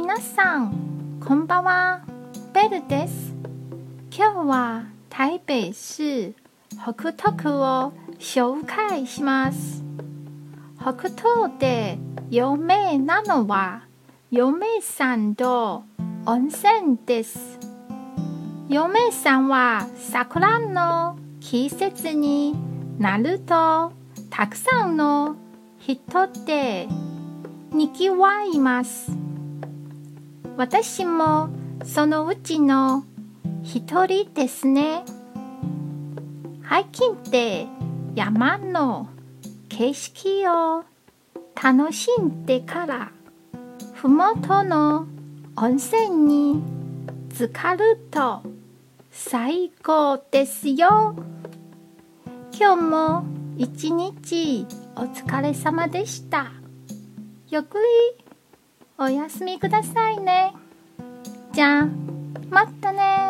皆さんこんばんは。ベルです。今日は台北市北東区を紹介します。北東で有名なのは嫁さんと温泉です。嫁さんは桜の季節になるとたくさんの人でにぎわいます。私もそのうちの一人ですね。ハイキンって山の景色を楽しんでからふもとの温泉に浸かると最高ですよ。今日も一日お疲れ様でした。ゆっくりおやすみくださいね。じゃあまたね